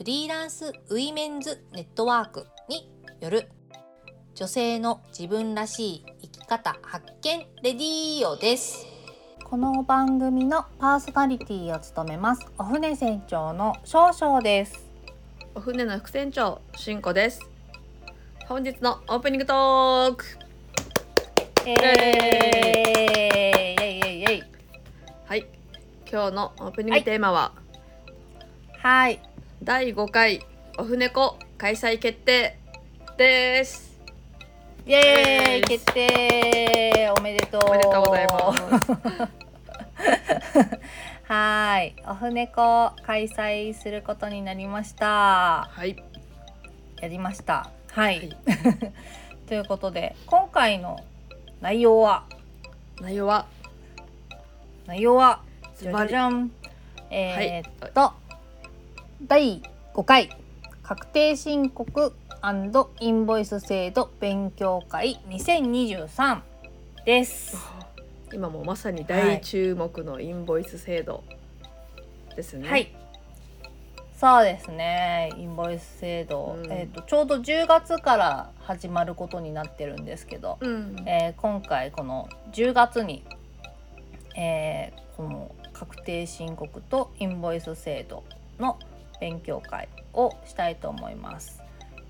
フリーランスウィメンズネットワークによる女性の自分らしい生き方発見レディオです。この番組のパーソナリティを務めます。お船船長の少々です。お船の副船長しんこです。本日のオープニングトーク。えー、イ。エイ。イ。はい。今日のオープニングテーマは、はい第5回オフネコ開催決定です。イエーイ決定。おめでとう。おめでとうございます。はい。オフネコ開催することになりました。はい。やりました。はい、はい。ということで今回の内容は？内容は？内容はじゃじゃん。えーっと、第5回確定申告インボイス制度勉強会2023です。今もまさに大注目のインボイス制度ですね、はい。そうですね。インボイス制度、うんえーっとちょうど10月から始まることになってるんですけど、うんえー今回この10月に、えーこの確定申告とインボイス制度の勉強会をしたいと思います。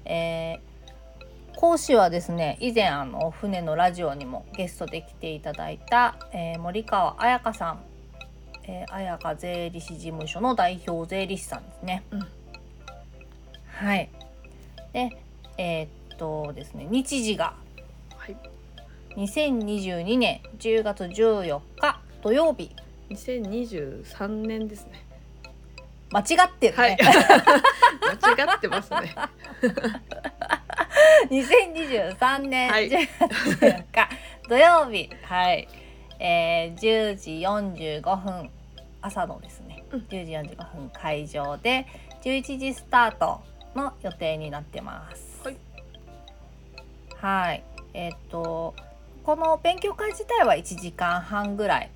えー講師はですね以前あの船のラジオにもゲストで来ていただいた、えー森川彩香さん、えー、彩香税理士事務所の代表税理士さんですね。うんはい。でえーっとですね日時がはい2022年10月14日土曜日2023年ですね間違ってるね、はい。間違ってますね。2023年はい。10月14日土曜日。はい、えー、10時45分朝のですね、うん。10時45分会場で11時スタートの予定になってます。はい。はい。えーっとこの勉強会自体は1時間半ぐらい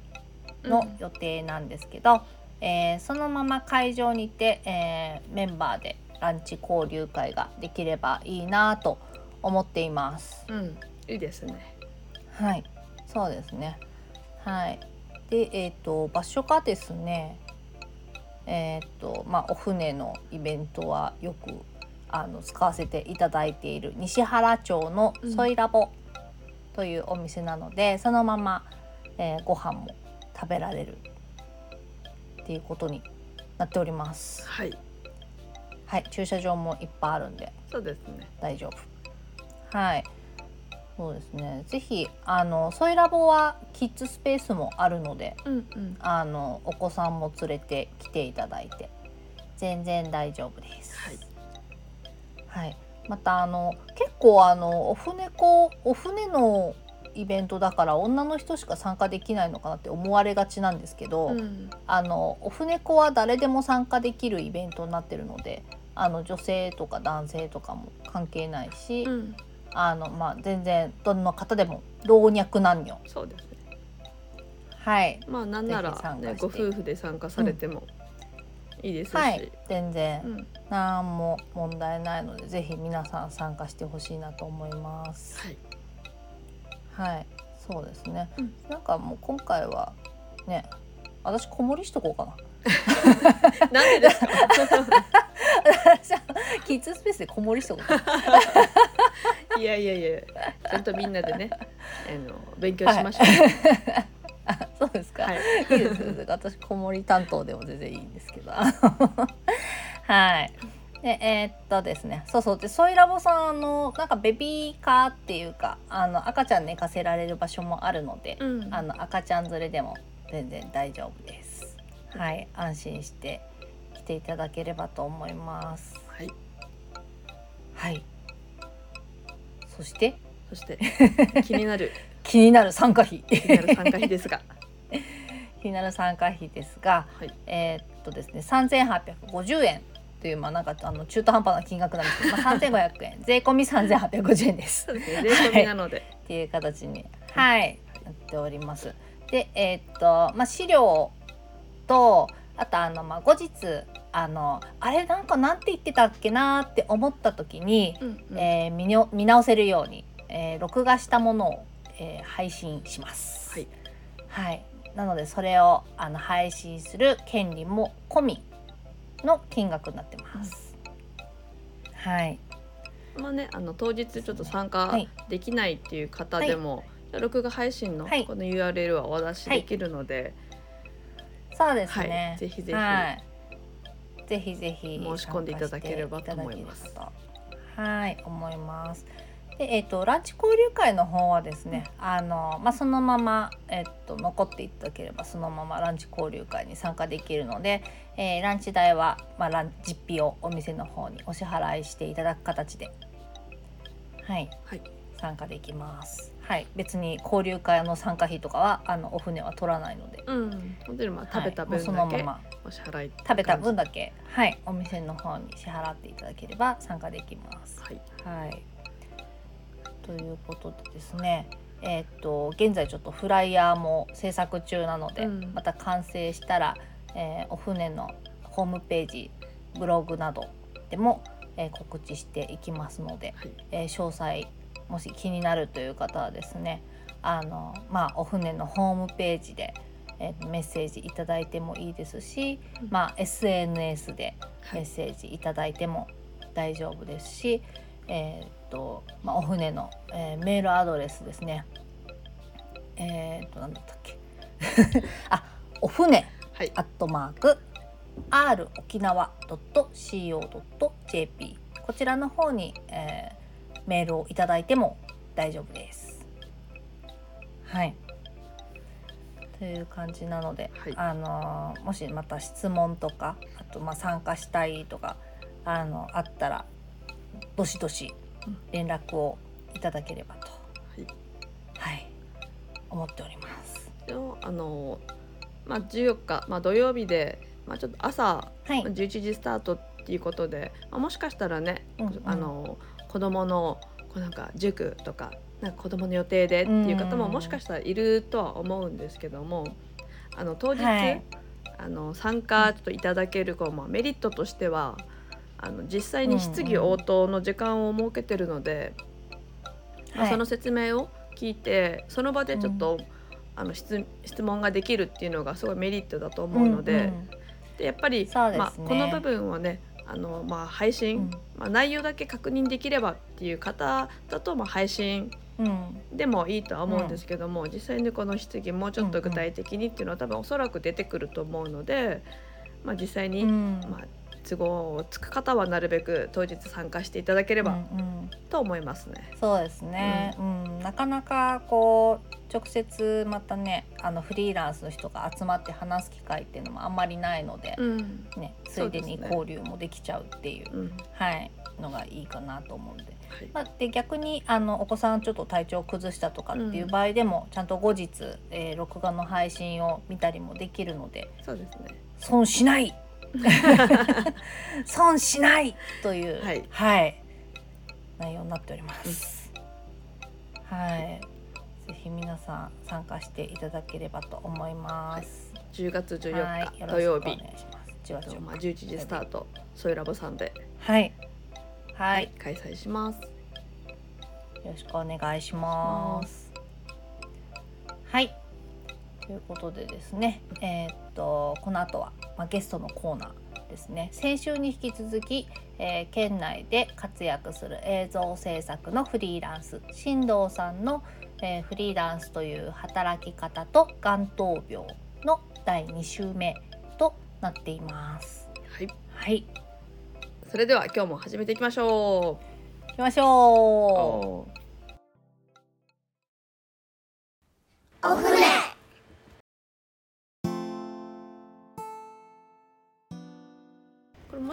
の予定なんですけど、えーそのまま会場にて、えーメンバーでランチ交流会ができればいいなと思っています。うんいいですねはい、そうですね。はい。で、えっ、と場所がですね、えっ、とまあお船のイベントはよくあの使わせていただいている西原町のソイラボというお店なので、そのまま、えーご飯も食べられるっていうことになっております。はいはい、駐車場もいっぱいあるんでそうですね大丈夫。はい。そうですね。ぜひあのソイラボはキッズスペースもあるので、うんうんあのお子さんも連れてきていただいて全然大丈夫です。はいはい。またあの結構あのお船子お船のイベントだから女の人しか参加できないのかなって思われがちなんですけど、うん。あのお船子は誰でも参加できるイベントになってるのであの女性とか男性とかも関係ないし、うん。あのまあ、全然どの方でも老若男女。そうですね。はい、まあなんならね、ご夫婦で参加されてもいいですし、はい、全然。うん。何も問題ないのでぜひ皆さん参加してほしいなと思います。はいはい、そうですね。うんなんかもう今回はね、私子守りしとこうかな。なんでですか？キッズスペースで子守りしとこう。いやいやいやちゃんとみんなでねあの勉強しましょうあそうですか。はい、いいですよ。私子守り担当でも全然いいんですけど。はい。でえーっとですね、そうそう。でソイラボさんあのなんかベビーカーっていうかあの赤ちゃん寝かせられる場所もあるので、うん。あの赤ちゃん連れでも全然大丈夫です。はい、安心して来ていただければと思います。はい。はい。そして？そして 気になる。気になる参加費。気になる参加費ですが。気になる参加費ですがはい。えーっとですね3850円というまあなんかあの中途半端な金額なんですけど、まあ、3500円。税込み3850円です。ですね。税込みなので、っていう形にはい。なっております。でえーっとまあ資料とあとあのまあ後日あのあれなんかなんて言ってたっけなーって思った時に、うんうん。えー見にょ見直せるように、えー録画したものを、えー配信します。はい、はい、なのでそれをあの配信する権利も込みの金額になってます。はい、まあねあの当日ちょっと参加はい。できないっていう方でも、録画配信のはい。この URL はお出しできるので、そうですはい。ね。ぜひぜひはい、ぜひぜひ申し込んでいただければと思います。はい、思います。で、えっ、とランチ交流会の方はですね、あのまあそのままえっ、と残っていただければそのままランチ交流会に参加できるので、えーランチ代はまあラン実費をお店の方にお支払いしていただく形で、はい、はい参加できます。はい、別に交流会の参加費とかはあのお船は取らないので、うん本当にまあ食べた分だけそのままお支払い食べた分だけはいお店の方に支払っていただければ参加できます。はいはい。ということでですね。えーっと現在ちょっとフライヤーも制作中なので、うん。また完成したら、えーお船のホームページブログなどでも、えー告知していきますので、はい。えー詳細もし気になるという方はですねあの、まあ、お船のホームページで、えーメッセージいただいてもいいですし、うん。まあ、SNS ではい。メッセージいただいても大丈夫ですし、えーっとまあ、お船の、えーメールアドレスですね。えーっと何だったっけ あお船はいアットマーク r 沖縄 .co.jp こちらの方に、えーメールをいただいても大丈夫です。はい。という感じなので、はいあのーもしまた質問とかあとまあ参加したいとかあのあったらどしどしうん連絡をいただければと、はい。はい、思っております。でもあのまあ14日まあ土曜日でまあちょっと朝はい、11時スタートっていうことで、まあ、もしかしたらね、うんうん。あの子供のこうなんか塾とかなんか子供の予定でっていう方もうん。もしかしたらいるとは思うんですけどもあの当日、はい。あの参加ちょっといただけるこう、まあ、メリットとしてはあの実際に質疑応答の時間を設けてるので、まあはい。その説明を聞いてその場でちょっと、あの質質問ができるっていうのがすごいメリットだと思うので。んんでやっぱり、ね。まあ、この部分をねあの、まあ、配信、うん。まあ、内容だけ確認できればっていう方だと、まあ、配信うん。でもいいとは思うんですけども、実際にこの質疑もうちょっと具体的にっていうのは多分おそらく出てくると思うので、まあ、実際に、うん。まあ、都合つく方はなるべく当日参加していただければうんと思いますね。そうですね、うんなかなかこう直接またねあのフリーランスの人が集まって話す機会っていうのもあんまりないので、うんね、ついでに交流もできちゃうっていううんはい、のがいいかなと思うんで,、はいまあ、で逆にあのお子さんちょっと体調を崩したとかっていう場合でも、ちゃんと後日、えー録画の配信を見たりもできるのでそうですね損しない 損しないという、はい内容になっております。はい、ぜひ皆さん参加していただければと思います。10月14日はい、土曜日お願いします。10月14日まあ、11時スタートソイラボさんで、はい、はい、開催します。よろしくお願いします。はい。ということでですね、えーっとこの後は、まあ、ゲストのコーナーですね。先週に引き続き、えー県内で活躍する映像制作のフリーランス新藤さんの、えーフリーランスという働き方と眼頭病の第2週目となっています。はい、はい、それでは今日も始めていきましょう。行きましょう。これも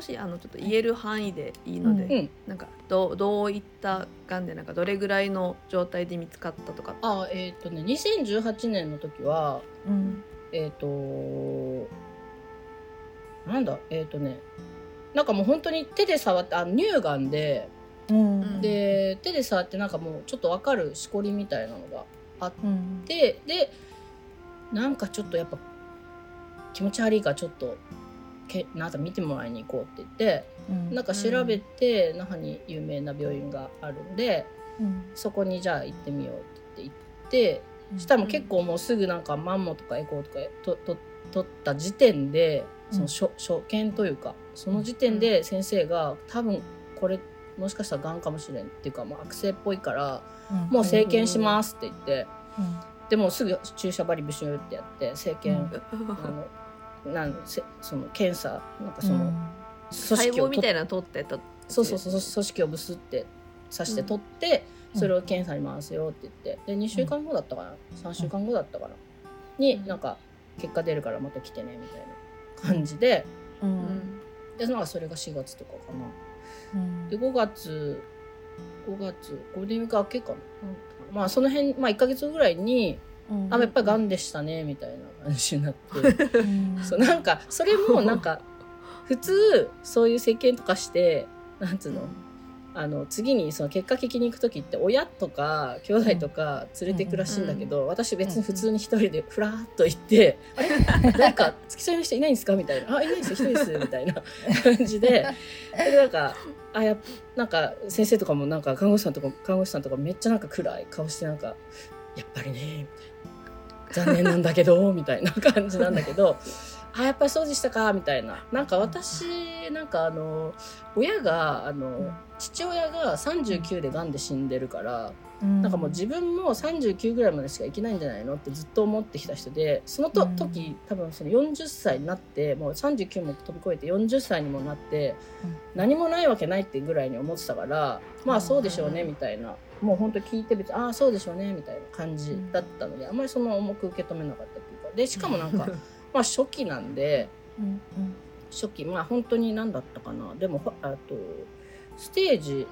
もしあのちょっと言える範囲でいいので、うん。うんなんかどうどういったがんでなんかどれぐらいの状態で見つかったとか。あえっ、とね2018年の時はうん。えっ、となんだえっ、とねなんかもう本当に手で触ってあ乳がんでうん。で手で触ってなんかもうちょっとわかるしこりみたいなのがあっうん。てでなんかちょっとやっぱ気持ち悪いからちょっとけなんか見てもらいに行こうって言ってうん。なんか調べて那覇に有名な病院があるんでうん。そこにじゃあ行ってみようって言ってしたらもう結構もうすぐなんかマンモとかエコーとかとと取った時点でその初,、初見というかその時点で先生が多分これもしかしたらがんかもしれんっていうかもう悪性っぽいからもう生検しますって言ってでもうすぐ注射針ブシューってやって生検、あのなんせその検査なんかその、組細織をみたいなの取ってと。そうそうそう組織をブスって刺して取って、うん。それを検査に回すよって言って。で2週間後だったかな、3週間後だったかな？になんか結果出るからまた来てねみたいな感じで。ううん。んでなんかそれが4月とかかな。うん。で5月5月ゴールデンウィーク明けかな？まあその辺、まあ、1か月ぐらいにうんあやっぱりがんでしたねみたいな感じになって。うん。そうなんかそれもなんか普通そういう世間とかしてなんつうのあの次にその結果聞きに行く時って親とか兄弟とか連れていくらしいんだけど、私別に普通に一人でふらーっと行って「あれ？誰か付き添いの人いないんですか?」みたいな「あいないですよ一人です」みたいな感じで。でなんかあやっなんか先生とかもなんか看護師さんとか看護師さんとかめっちゃなんか暗い顔してなんか「やっぱりね」みたいな「残念なんだけど」みたいな感じなんだけど。あやっぱりそうでしたかみたいな。なんか私なんかあの親があの、父親が39でがんで死んでるから、なんかもう自分も39ぐらいまでしか生きないんじゃないのってずっと思ってきた人でそのと、うん。時多分その40歳になってもう39も飛び越えて40歳にもなって、うん。何もないわけないってぐらいに思ってたからまあそうでしょうねうん。みたいな、もう本当聞いて別にああそうでしょうねみたいな感じだったので、あんまりその重く受け止めなかったっていうかでしかもなんか まあ初期なんで。うん初期まあ本当に何だったかな。でもほあとステージ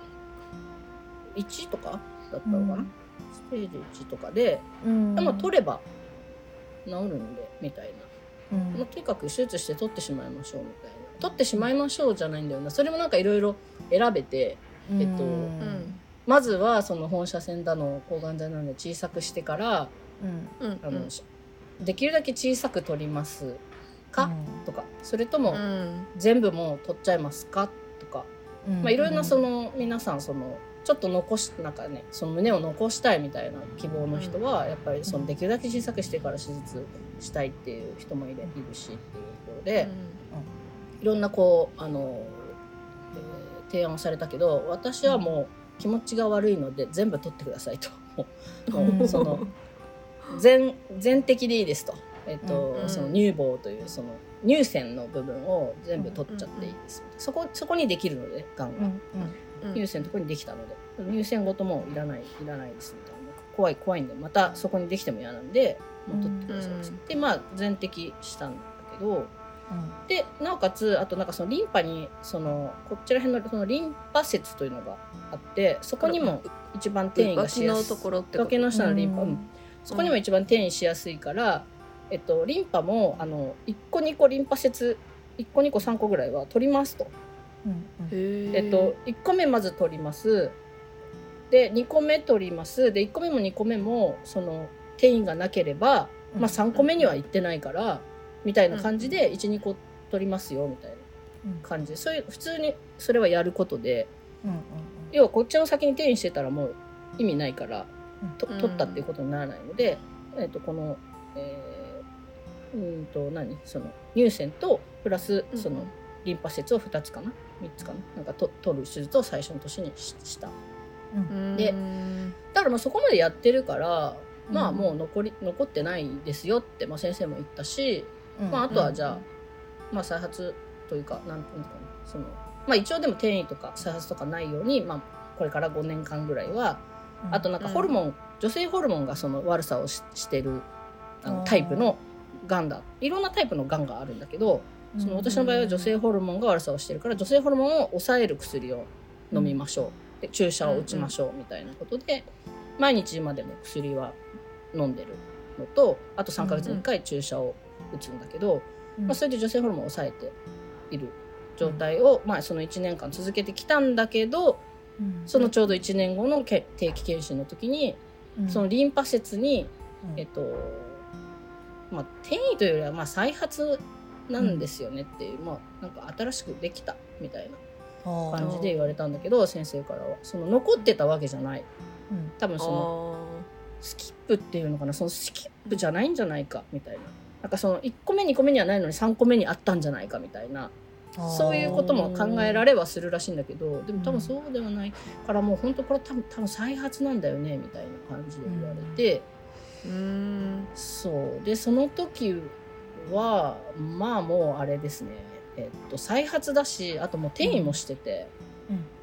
1とかだったのかな、うん。ステージ1とかで、うん。でも取れば治るんでみたいな、うん。もうとにかく手術して取ってしまいましょうみたいな。取ってしまいましょうじゃないんだよな。それもなんかいろいろ選べてえっとうんまずはその放射線だの抗がん剤なので小さくしてからうん。うん。あの、できるだけ小さく取りますか、とか。それともうん。全部もう取っちゃいますか？とか。うん。まあ、いろんなその皆さんそのちょっと残しなんかねその胸を残したいみたいな希望の人はやっぱりそのできるだけ小さくしてから手術したいっていう人もいるいるしっていうところで、いろんなこうあの、えー提案をされたけど私はもう気持ちが悪いので全部取ってくださいと。その全全摘でいいですと。えっとうん。その乳房というその乳腺の部分を全部取っちゃっていいです、そこそこにできるのでがんが、うん。乳腺のところにできたので。乳腺ごともういらないいらないですみたいな。怖い怖いんでまたそこにできても嫌なんでもう取ってください。っつって、まあ全摘したんだけどでなおかつあとなんかそのリンパにそのこっちら辺のそのリンパ節というのがあってそこにも一番転移がしやすい。ところってこと？脇の下のリンパ、うんうん。そこにも一番転移しやすいから、えっと、リンパもあの1個2個リンパ節1個2個3個ぐらいは取りますと。へえっと、1個目まず取ります。で2個目取ります。で1個目も2個目もその転移がなければ、まあ、3個目には行ってないから、みたいな感じで12個取りますよみたいな感じで。そういう普通にそれはやることで。要はこっちの先に転移してたらもう意味ないからとうん。取ったっていうことにならないので、えっとこの、えーうんと何？その乳腺とプラスそのリンパ節を2つかな？3つかな？なんかと取る手術を最初の年にしした。でだからまあそこまでやってるから、まあもう残り残ってないですよって、まあ、先生も言ったし、まあ、あとはじゃあ、まあ、再発というかなんていうのかな。その、まあ、一応でも転移とか再発とかないように、まあ、これから5年間ぐらいはあとなんかホルモン、女性ホルモンがその悪さをししてるあのタイプのがんだいろんなタイプのがんがあるんだけどその私の場合は女性ホルモンが悪さをしてるから女性ホルモンを抑える薬を飲みましょう、で注射を打ちましょうみたいなことで、毎日今でも薬は飲んでるのとあと3ヶ月に1回注射を打つんだけど、まあ、それで女性ホルモンを抑えている状態を、まあ、その1年間続けてきたんだけどそのちょうど1年後のけ定期検診の時にそのリンパ節に、えっとまあ、転移というよりはまあ再発なんですよねっていう、まあなんか新しくできたみたいな感じで言われたんだけど先生からは。その残ってたわけじゃない。多分そのスキップっていうのかな。そのスキップじゃないんじゃないかみたいななんかその1個目2個目にはないのに3個目にあったんじゃないかみたいなそういうことも考えられはするらしいんだけどでも多分そうではないからもう本当これ多分多分再発なんだよねみたいな感じで言われて、うん。そう。でその時はまあもうあれですね。えっと再発だしあともう転移もしてて、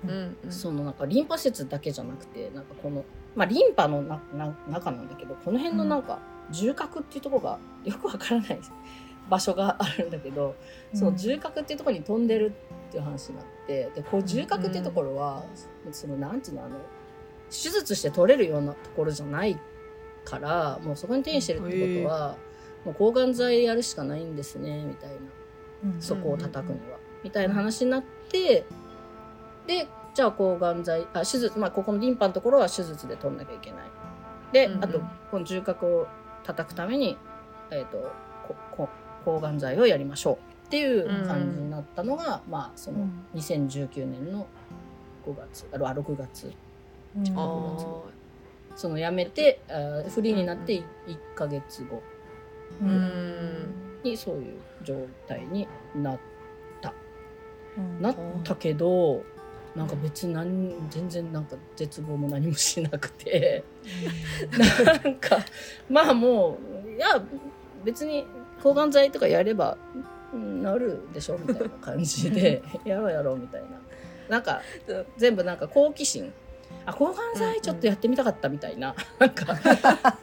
うん。うん。そのなんかリンパ節だけじゃなくてなんかこのまあリンパのなな中なんだけどこの辺のなんか重核っていうところがよくわからない場所があるんだけど、その重核っていうところに飛んでるっていう話になってでこう重核っていうところは、そのなんていうのあの手術して取れるようなところじゃないからもうそこに転移してるってことは、もう抗がん剤やるしかないんですねみたいな。そこを叩くには、みたいな話になってでじゃあ抗がん剤あ手術まあここのリンパのところは手術で取んなきゃいけない。で、うんうん。あとこの重核を叩くために、えっとここ抗がん剤をやりましょうっていう感じになったのが、まあその2019年の5月あ6月。あー。その辞めてフリーになって1ヶ月後。うん。にそういう状態になった。なったけどなんか別に何全然なんか絶望も何もしなくて。なんかまあもういや別に抗がん剤とかやればうんなるでしょみたいな感じでやろうやろうみたいな。なんか全部なんか好奇心。あ抗がん剤ちょっとやってみたかったみたいな、なんか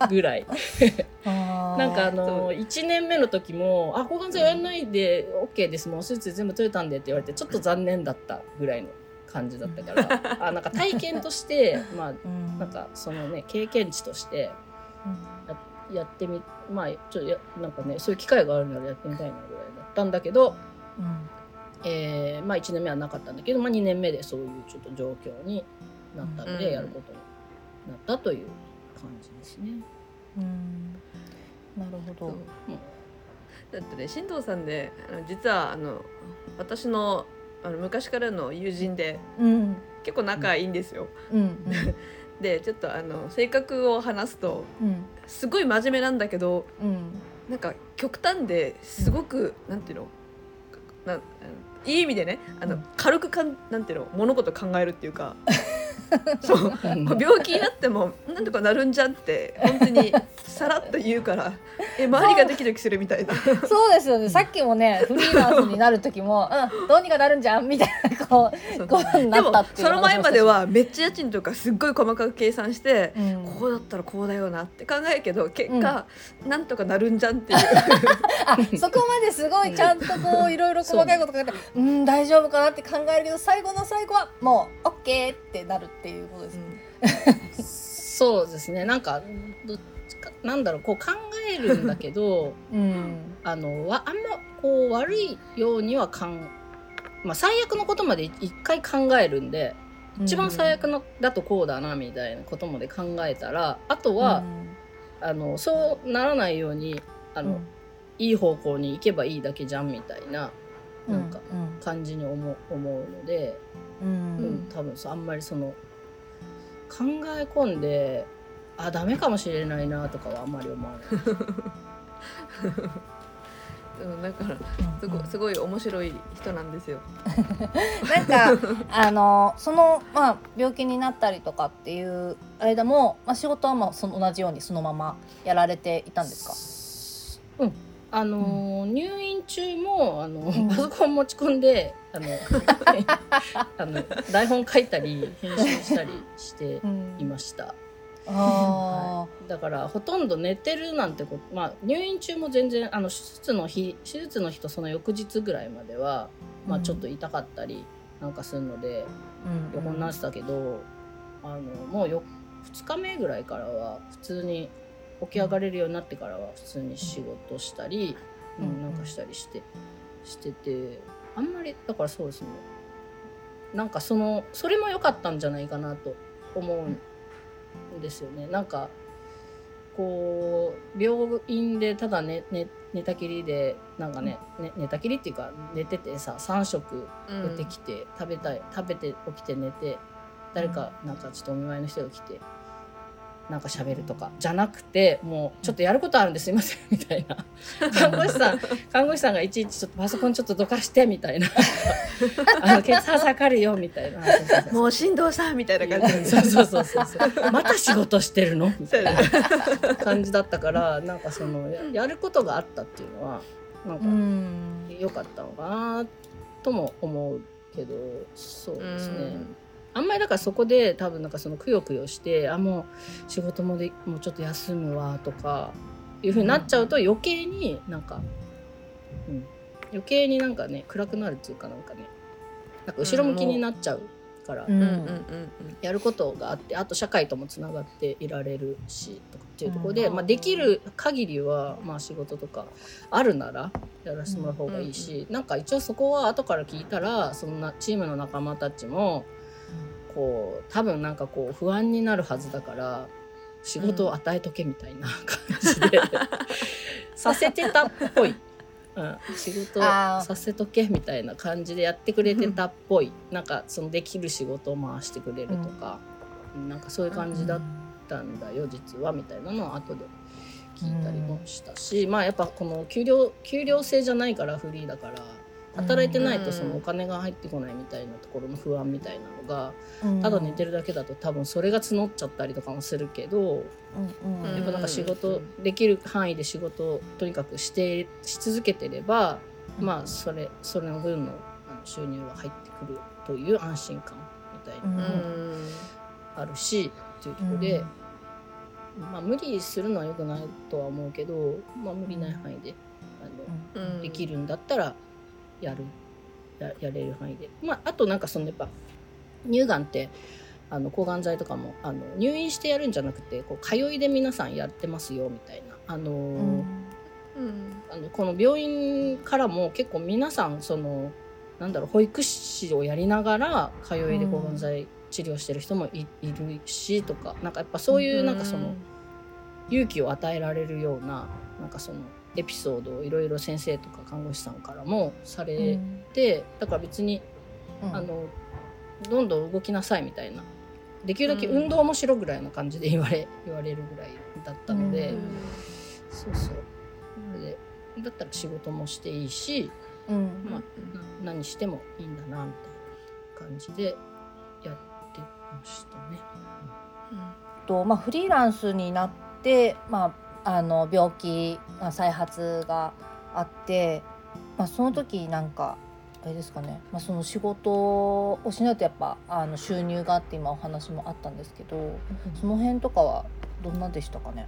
ぐらい。ななんかあその1年目の時も「あ抗がん剤やんないで OK です。もう手術全部取れたんで」って言われてちょっと残念だったぐらいの感じだったから。あなんか体験として まあなんかそのね経験値としてややってみまあちょっとやなんかねそういう機会があるならやってみたいなぐらいだったんだけど、えーまあ1年目はなかったんだけど、まあ、2年目でそういうちょっと状況になったので、うん。やることになったという感じですね。なるほど。だってね新藤さんねあの実はあの私のあの昔からの友人でうん。結構仲いいんですよ。うん。でちょっとあの性格を話すとうん。すごい真面目なんだけどうん。なんか極端ですごく、なんていうのないい意味でねあの、うん軽くかんなんていうの物事考えるっていうか そう。うん病気になってもなんとかなるんじゃんって本当にさらっと言うからえ周りがドキドキするみたいな。そうですよね。さっきもね フリーランスになる時もうんどうにかなるんじゃんみたいなこうことになったっていうその前まではめっちゃ家賃とかすっごい細かく計算して、うん。こうだったらこうだよなって考えるけど結果、なんとかなるんじゃんっていう。あそこまですごいちゃんとこういろいろ細かいこと考えてうん大丈夫かなって考えるけど最後の最後はもう OK ってなる。っていうことですね。そうですね。なんかどっちかなんだろうこう考えるんだけどうん。あのわあんまこう悪いようにはかん、まあ、最悪のことまで一回考えるんで一番最悪のだとこうだなみたいなことまで考えたらあとは、あのそうならないようにあの、いい方向に行けばいいだけじゃんみたいななんか感じに思う思うので、うん。うん多分そうあんまりその考え込んであダメかもしれないなとかはあんまり思わない。うんだからすごいすごい面白い人なんですよ。なんか あのそのまあ病気になったりとかっていう間も、まあ、仕事はまあその同じようにそのままやられていたんですか？うんあのー入院中もあの、ん。パソコン持ち込んであの あの台本書いたり編集したりしていました。あだからほとんど寝てるなんてこと、まあ、入院中も全然あの手術の日手術の日とその翌日ぐらいまでは、まあ、ちょっと痛かったりなんかするのでー横になってたけど、あのもうよ2日目ぐらいからは普通に起き上がれるようになってからは普通に仕事したり、ううんんなんかしたりしてしててあんまりだからそうですね。なんかそのそれも良かったんじゃないかなと思うんですよね。なんかこう病院でただ寝寝寝たきりでなんかねね寝たきりっていうか寝ててさ3食出てきて、食べたい食べて起きて寝て誰かなんかちょっとお見舞いの人が来てなんか喋るとかじゃなくてもうちょっとやることあるんですいませんみたいな。看護師さん看護師さんがいちいちちょっとパソコンちょっとどかしてみたいな。あの血圧測るよみたいな。もう振動さんみたいな感じ。そうそうそうそう。そうまた仕事してるの？みたいな感じだったからなんかそのややることがあったっていうのはなんかうん。良かったのかなとも思うけどそうですね。あんまりだからそこで多分なんかそのくよくよしてあもう仕事もでもうちょっと休むわとかいうふうになっちゃうと余計になんか、うん、余計になんかね暗くなるっていうかなんかねなんか後ろ向きになっちゃうから、うん。うんうんうんやることがあってあと社会ともつながっていられるしとかっていうところで、うん。まあ、できる限りは、まあ、仕事とかあるならやらせてもらう方がいいし、なんか一応そこは後から聞いたらそんなチームの仲間たちもこう多分なんかこう不安になるはずだから仕事を与えとけみたいな感じで、させてたっぽい。うん、仕事させとけみたいな感じでやってくれてたっぽい。なんかそのできる仕事を回してくれるとか、なんかそういう感じだったんだよ実はみたいなのを後で聞いたりもしたし、まあやっぱこの給料給料制じゃないからフリーだから働いてないとそのお金が入ってこないみたいなところの不安みたいなのがただ寝てるだけだと多分それが募っちゃったりとかもするけどやっぱなんか仕事できる範囲で仕事をとにかくしてし続けてればまあそれそれの分の収入は入ってくるという安心感みたいなのもあるしっていうところで、まあ無理するのは良くないとは思うけど、まあ、無理ない範囲であのできるんだったらやるややれる範囲で、まあ、あとなんかそのやっぱ乳がんってあの抗がん剤とかもあの入院してやるんじゃなくてこう通いで皆さんやってますよみたいな。あのーうん。あのこの病院からも結構皆さんそのなんだろう保育士をやりながら通いで抗がん剤治療してる人もい,、いるしとか。なんかやっぱそういうなんかその勇気を与えられるようななんかそのエピソードをいろいろ先生とか看護師さんからもされて、だから別にあのどんどん動きなさいみたいな。できるだけ運動もしろぐらいの感じで言われ 言われるぐらいだったので、うん。そうそう。なのでだったら仕事もしていいし、うん。まあ、な何してもいいんだなみたいな感じでやってましたね。とまあフリーランスになってまああの病気あ再発があって、まあその時なんかあれですかね、まあその仕事をしないとやっぱあの収入があって今お話もあったんですけど、その辺とかはどんなでしたかね？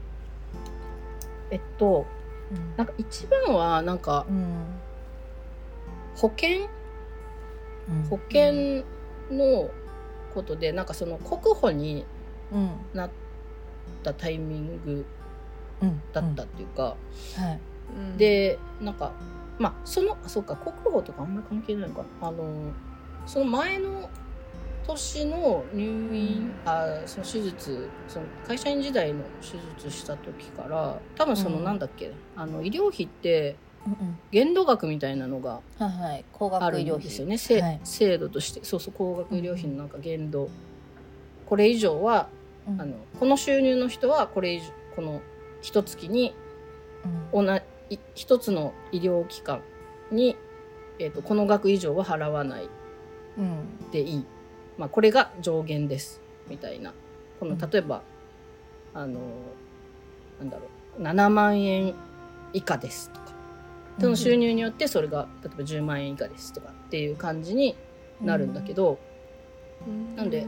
えっとうん。なんか一番はなんかうん。保険？保険のことでなんかその国保にうん。なったタイミングうんだったっていうか、はい。でなんかまあそのあそうか国保とかあんまり関係ないのかな。あのその前の年の入院、あその手術その会社員時代の手術した時から多分そのうん。なんだっけ、あの医療費ってうんうん。限度額みたいなのがはいはい。高ある額医療費。んですよね、せはい。制度として。そうそう高額医療費のなんか限度、これ以上はうん。あのこの収入の人はこれ以上この一月にうん。同じ一つの医療機関に、えー、とこの額以上は払わないうん。でいい、まあ、これが上限です。みたいな。このうん。例えば、あのなんだろう。7万円以下です。とか。その収入によってそれが例えば10万円以下です。とかっていう感じになるんだけど、なんで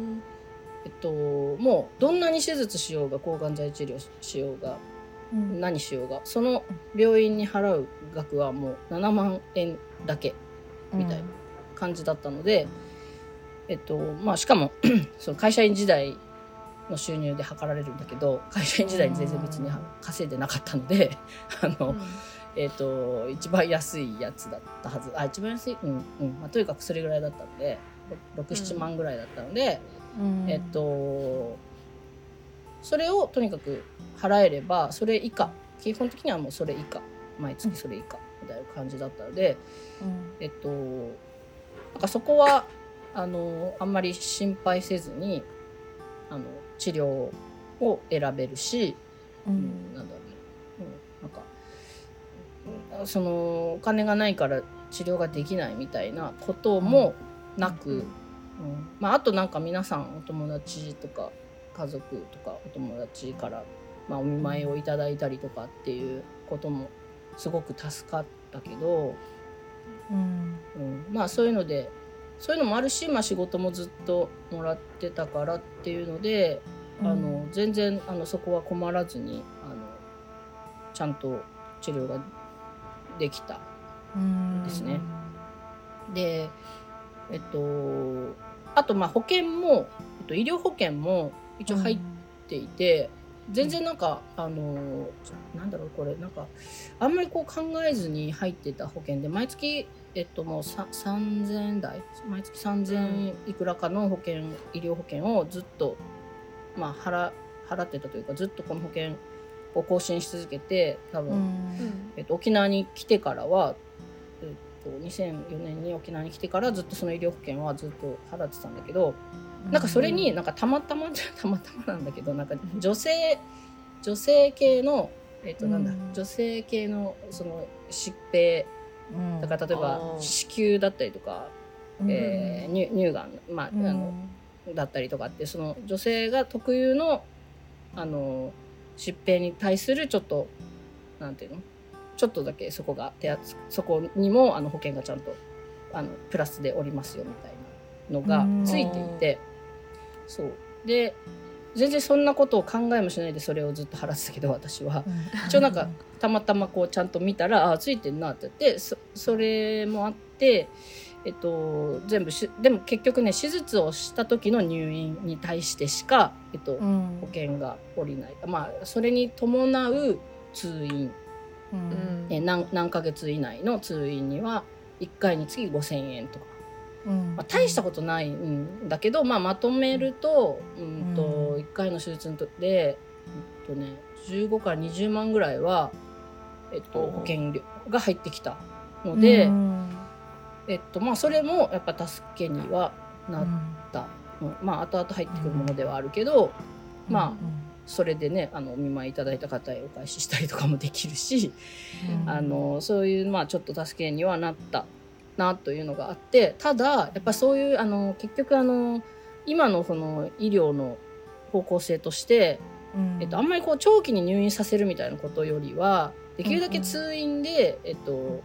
えっと、もうどんなに手術しようが抗がん剤治療しようがうん何しようが。その病院に払う額はもう7万円だけみたいな感じだったので、えっとまあしかも その会社員時代の収入で測られるんだけど会社員時代に全然別に稼いでなかったので あの、えっと一番安いやつだったはず。あ一番安い？うんうん、まあ、とにかくそれぐらいだったので67万ぐらいだったので、うん。えっとそれをとにかく払えればそれ以下。基本的にはもうそれ以下。毎月それ以下みたいな感じだったので、うん。えっとなんかそこはあのあんまり心配せずにあの治療を選べるし、ううんん、なんだろうね、うん、なんかうんそのお金がないから治療ができないみたいなこともなく、うん。まあ、あとなんか皆さんお友達とか家族とかお友達から、まあ、お見舞いをいただいたりとかっていうこともすごく助かったけど、うん。うん、まあそういうのでそういうのもあるし、まあ、仕事もずっともらってたからっていうので、あの全然あのそこは困らずにあのちゃんと治療ができた。うんですね。でえっとあとまあ保険も、えっと、医療保険も一応入っていて、全然なんかあのなんだろうこれなんかあんまりこう考えずに入ってた保険で毎月えっともうさ3000円台毎月3000いくらかの保険医療保険をずっとまあ払払ってたというかずっとこの保険を更新し続けて多分、うん。えっと、沖縄に来てからは、えっと、2004年に沖縄に来てからずっとその医療保険はずっと払ってたんだけど、なんかそれになんかたまたま たまたまなんだけどなんか女性女性系のえっとなんだ、うん女性系のその疾病うん。だから例えば子宮だったりとか、うん。えー乳乳がん、まああのだったりとかってその女性が特有のあの疾病に対するちょっとなんていうの？ちょっとだけそこが手厚そこにもあの保険がちゃんとあのプラスでおりますよみたいなのがついていて。そう。で全然そんなことを考えもしないでそれをずっと払ってたけど私は。うん。一応なんかたまたまこうちゃんと見たらあついてんなって言ってそそれもあって、えっと、全部しでも結局ね手術をした時の入院に対してしか、えっとうん。保険が下りない。まあそれに伴う通院、うん。え何何ヶ月以内の通院には1回につき5,000円とか、うんまあ、大したことないんだけど、まあ、まとめると,、うん、とうん。1回の手術で、うんとね、15から20万ぐらいは、えっと、保険料が入ってきたので、うん。えっとまあ、それもやっぱ助けにはなっうん。た、うん。まあ後々入ってくるものではあるけど、まあうんそれでねあのお見舞いいただいた方へお返ししたりとかもできるし、うん。あのそういうまあちょっと助けにはなったなというのがあってただやっぱそういうあの結局あの今のその医療の方向性として、うん。えっと、あんまりこう長期に入院させるみたいなことよりはできるだけ通院で、えっと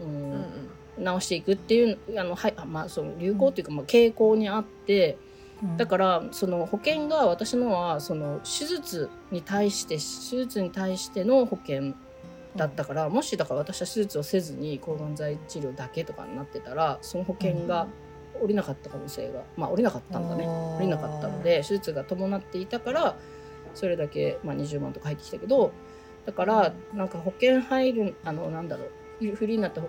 うんうん治していくっていうあの、はいあまあ、その流行っていうか、まあ、傾向にあってだからその保険が私のはその手術に対して手術に対しての保険だったから、もしだから私は手術をせずに抗がん剤治療だけとかになってたらその保険が下りなかった可能性がまあ下りなかったんだね。下りなかったので手術が伴っていたからそれだけ、まあ、20万とか入ってきたけどだからなんか保険入るあのなんだろうフリーになって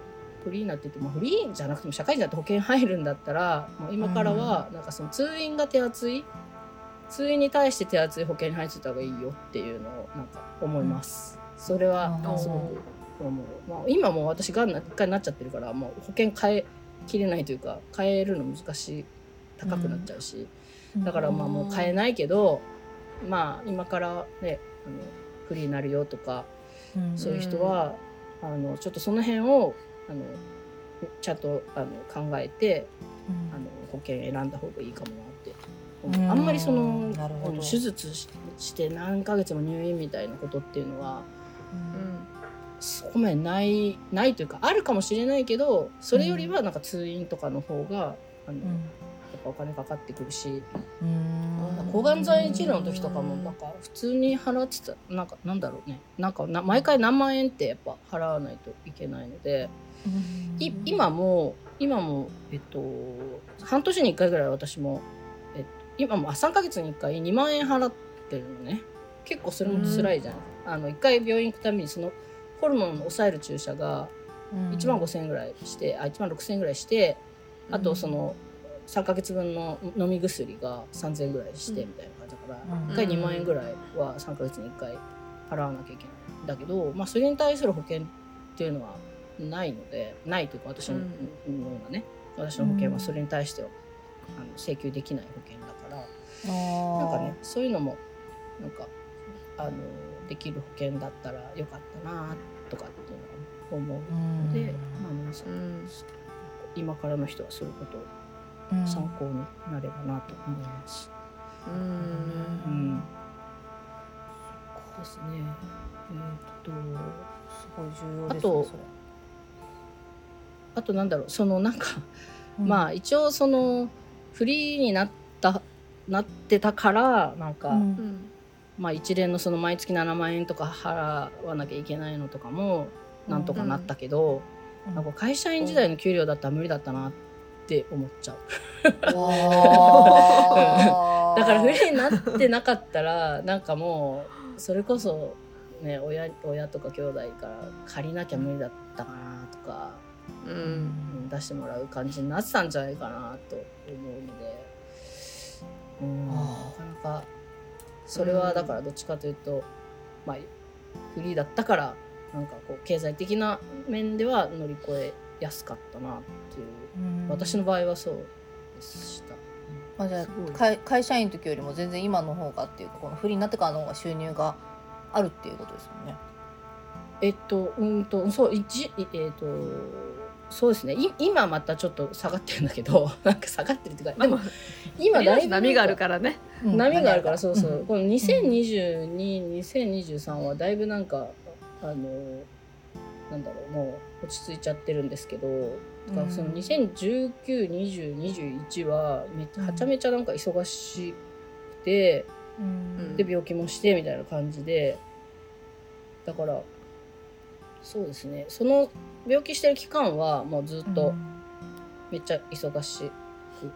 フリーになって言ってもフリーじゃなくても社会人だって保険入るんだったらもう今からはなんかその通院が手厚い通院に対して手厚い保険に入ってた方がいいよっていうのをなんか思います。それはうん。すごく。思う。まあ、今もう私がんな一回なっちゃってるからもう保険変えきれないというか変えるの難しい高くなっちゃうし、だからまあもう変えないけどまあ今からねあのフリーになるよとかうん。そういう人は、あのちょっとその辺をあのちゃんとあの考えてうん。あの保険選んだ方がいいかもなって。あんまりその手術しして何ヶ月も入院みたいなことっていうのはうんそこまでないないというかあるかもしれないけどそれよりはなんか通院とかの方があの、やっかお金かかってくるし。うん。抗がん剤治療の時とかもなんか普通に払ってたなんかなんだろうね。なんかな毎回何万円ってやっぱ払わないといけないので。い今も今もえっと半年に1回ぐらい私も、えっと、今もあ3ヶ月に1回2万円払ってるのね結構それも辛いじゃん、あの1回病院行くたびにそのホルモンを抑える注射が1万5,000円ぐらいしてあ1万6,000円ぐらいしてあとその3ヶ月分の飲み薬が3,000円ぐらいしてみたいな感じだから、うん。1回2万円ぐらいは3ヶ月に1回払わなきゃいけないんだけど、まあ、それに対する保険っていうのはないのでないというか私の,、うん。のようなね私の保険はそれに対しては、あの請求できない保険だからなんかねそういうのもなんかあのできる保険だったらよかったなとかっていうのは思う。ので、まあ、皆さんうん今からの人はそういうことを参考になればなと思います。うん。うん。ですね。えーっとすごい重要ですねあとあとなんだろうそのなんか、うん。まあ一応そのフリーになったなってたからなんか、うん。うんまあ一連のその毎月7万円とか払わなきゃいけないのとかもなんとかなったけど、うん。なんか会社員時代の給料だったら無理だったなって思っちゃう。だからフリーになってなかったらなんかもうそれこそね親親とか兄弟から借りなきゃ無理だったかなとか、ううん。うん出してもらう感じになってたんじゃないかなと思うので。うんなあかなかそれはだからどっちかというと、まあフリーだったからなんかこう経済的な面では乗り越えやすかったなっていううん私の場合はそうでした。まあ、じゃあ会会社員の時よりも全然今の方がっていうかこのフリーになってからの方が収入があるっていうことですもんね。えっと、うんと、そう、一、いえっと、そうですね。い今またちょっと下がってるんだけど、なんか下がってるっていうか、でも、今だいぶ波があるからね。うん波があるから、そうそう。んこの2022、2023はだいぶなんか、あの、なんだろう、もう落ち着いちゃってるんですけど、だからその2019、20、21はめっちゃはちゃめちゃなんか忙しくて、うん。で病気もしてみたいな感じでだからそうですね。その病気してる期間はもうずっとめっちゃ忙しく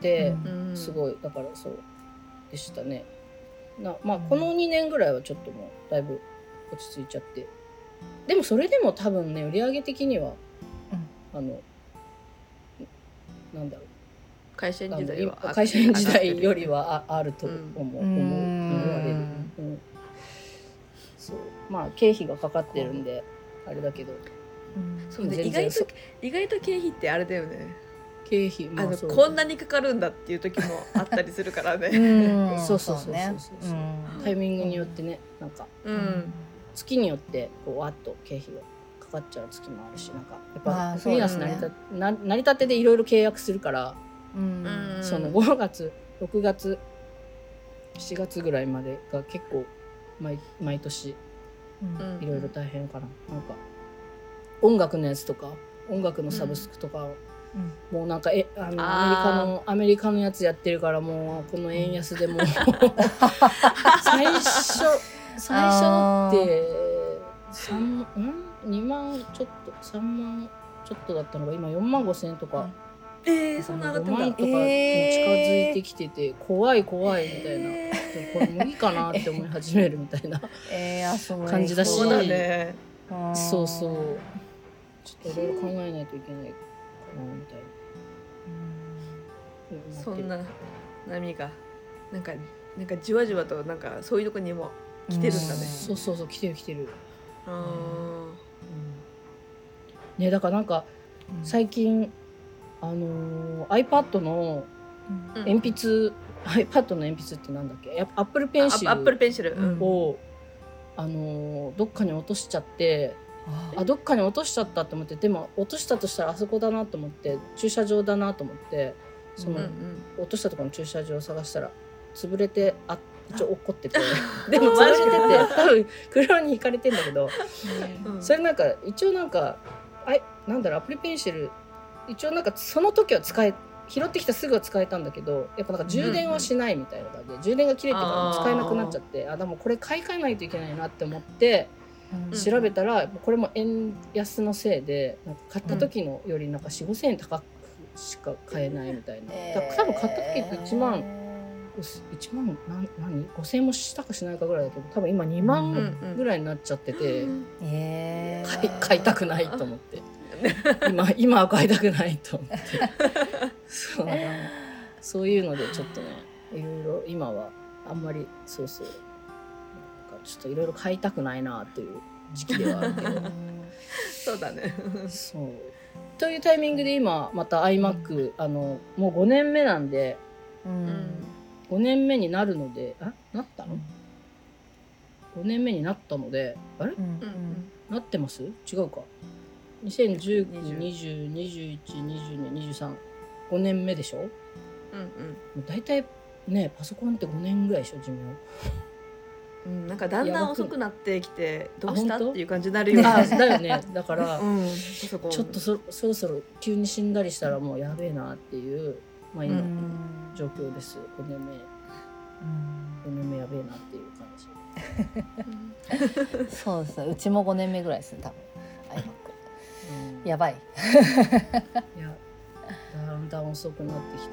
て、うんすごいだからそうでしたね。なまあこの2年ぐらいはちょっともうだいぶ落ち着いちゃって。でもそれでも多分ね売り上げ的には、あのなんだろう。会社員時代は今会社員時代よりはああると思ううん。思われる、うん、そう。まあ経費がかかってるんであれだけど。うん。そうね意外と意外と経費ってあれだよね。経費あのまあそう。こんなにかかるんだっていう時もあったりするからね。うん。そうそうそうそうねそうタイミングによってねなんかうん。月によってこうわっと経費がかかっちゃう月もあるしなんかやっまぱあフリーランス成り立てな成り立てでいろいろ契約するから、うん。うん。その5月6月7月ぐらいまでが結構毎毎年いろいろ大変かな。なんか音楽のやつとか音楽のサブスクとか、もうなんかえあのアメリカあのアメリカのやつやってるからもうこの円安でも。う 最初最初って三ん？2万ちょっと3万ちょっとだったのが今4万5千円とか、えー、そんな上がって5んだ。万とかに近づいてきてて、怖い怖いみたいな、でもこれ無理かなって思い始めるみたいな えー、あそう感じだし。そうだね。うんそうそう。ちょっといろいろ考えないといけないかなみたいな。そんな波がなんかなんかじわじわとなんかそういうとこにも来てるんだね。そうそうそう来てる来てる、あうん。ねだからなんか最近あのー iPad のうん。鉛筆、iPad の鉛筆ってなんだっけ？やっぱ Apple ペンシあアップルルペンシル、うん。を、あのーどっかに落としちゃってあどっかに落としちゃったと思ってでも落としたとしたらあそこだなと思って駐車場だなと思ってその、うんうん。落としたところの駐車場を探したら潰れてあ一応落っこってて でも潰れてて多分車にひかれてんだけどうん。それなんか一応なんかあいなんだろうアプリペンシル一応なんかその時は使え拾ってきたすぐは使えたんだけどやっぱなんか充電はしないみたいな感じで、充電が切れてから使えなくなっちゃってあでもこれ買い替えないといけないなって思ってうん。調べたら、これも円安のせいでなんか買った時のよりなんか4 5千円高くしか買えないみたいな、だ多分買った時って1万1万何？5,000円もしたかしないかぐらいだけど多分今2万ぐらいになっちゃってて、えー。買い買いたくないと思って今今は買いたくないと思って。そうそういうのでちょっとねいろいろ今はあんまりそうそうなんかちょっといろいろ買いたくないなっていう時期ではあるけど。そうだね。そう。というタイミングで今また iMac、あのもう5年目なんでうん。5年目になるのであなったの ?5 年目になったのであれ？うんうん。なってます？違うか201920212223 5年目でしょ？もうん。う大体ねパソコンって5年ぐらいでしょ寿命うんうんなんかだんだん遅くなってきてどうした？っていう感じになるよね。あだよね。だから、うんちょっとそそろそろ急に死んだりしたらもうやべえなっていう、まあ、今、うん。状況です。5年目5年目やべえなっていう感じ。う ん そうですね。うちも5年目ぐらいですね多分うん。やばい。いやだんだん遅くなってきて、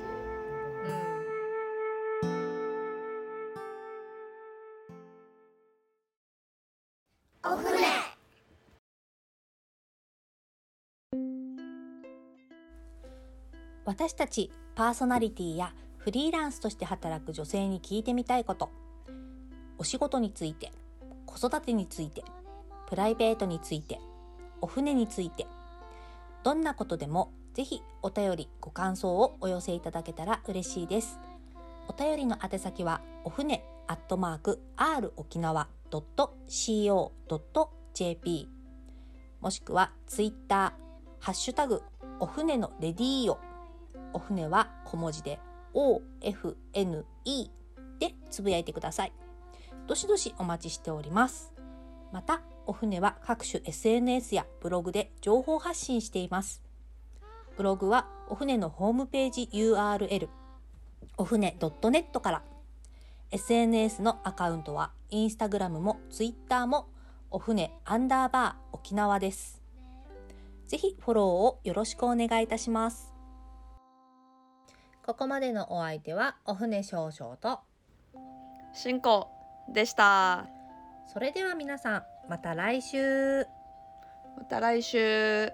私たちパーソナリティやフリーランスとして働く女性に聞いてみたいこと。お仕事について子育てについてプライベートについてお船についてどんなことでもぜひお便りご感想をお寄せいただけたら嬉しいですお便りの宛先はお船アットマーク r 沖縄 .co.jp もしくはツイッターハッシュタグお船のレディーオお船は小文字で OFNE でつぶやいてください。どしどしお待ちしております。また、お船は各種 SNS やブログで情報発信しています。ブログはお船のホームページ URL お船 .net から SNS のアカウントはインスタグラムもツイッターもお船アンダーバー沖縄です。ぜひフォローをよろしくお願いいたします。ここまでのお相手はお船少々と、進行でしたそれでは皆さんまた来週。また来週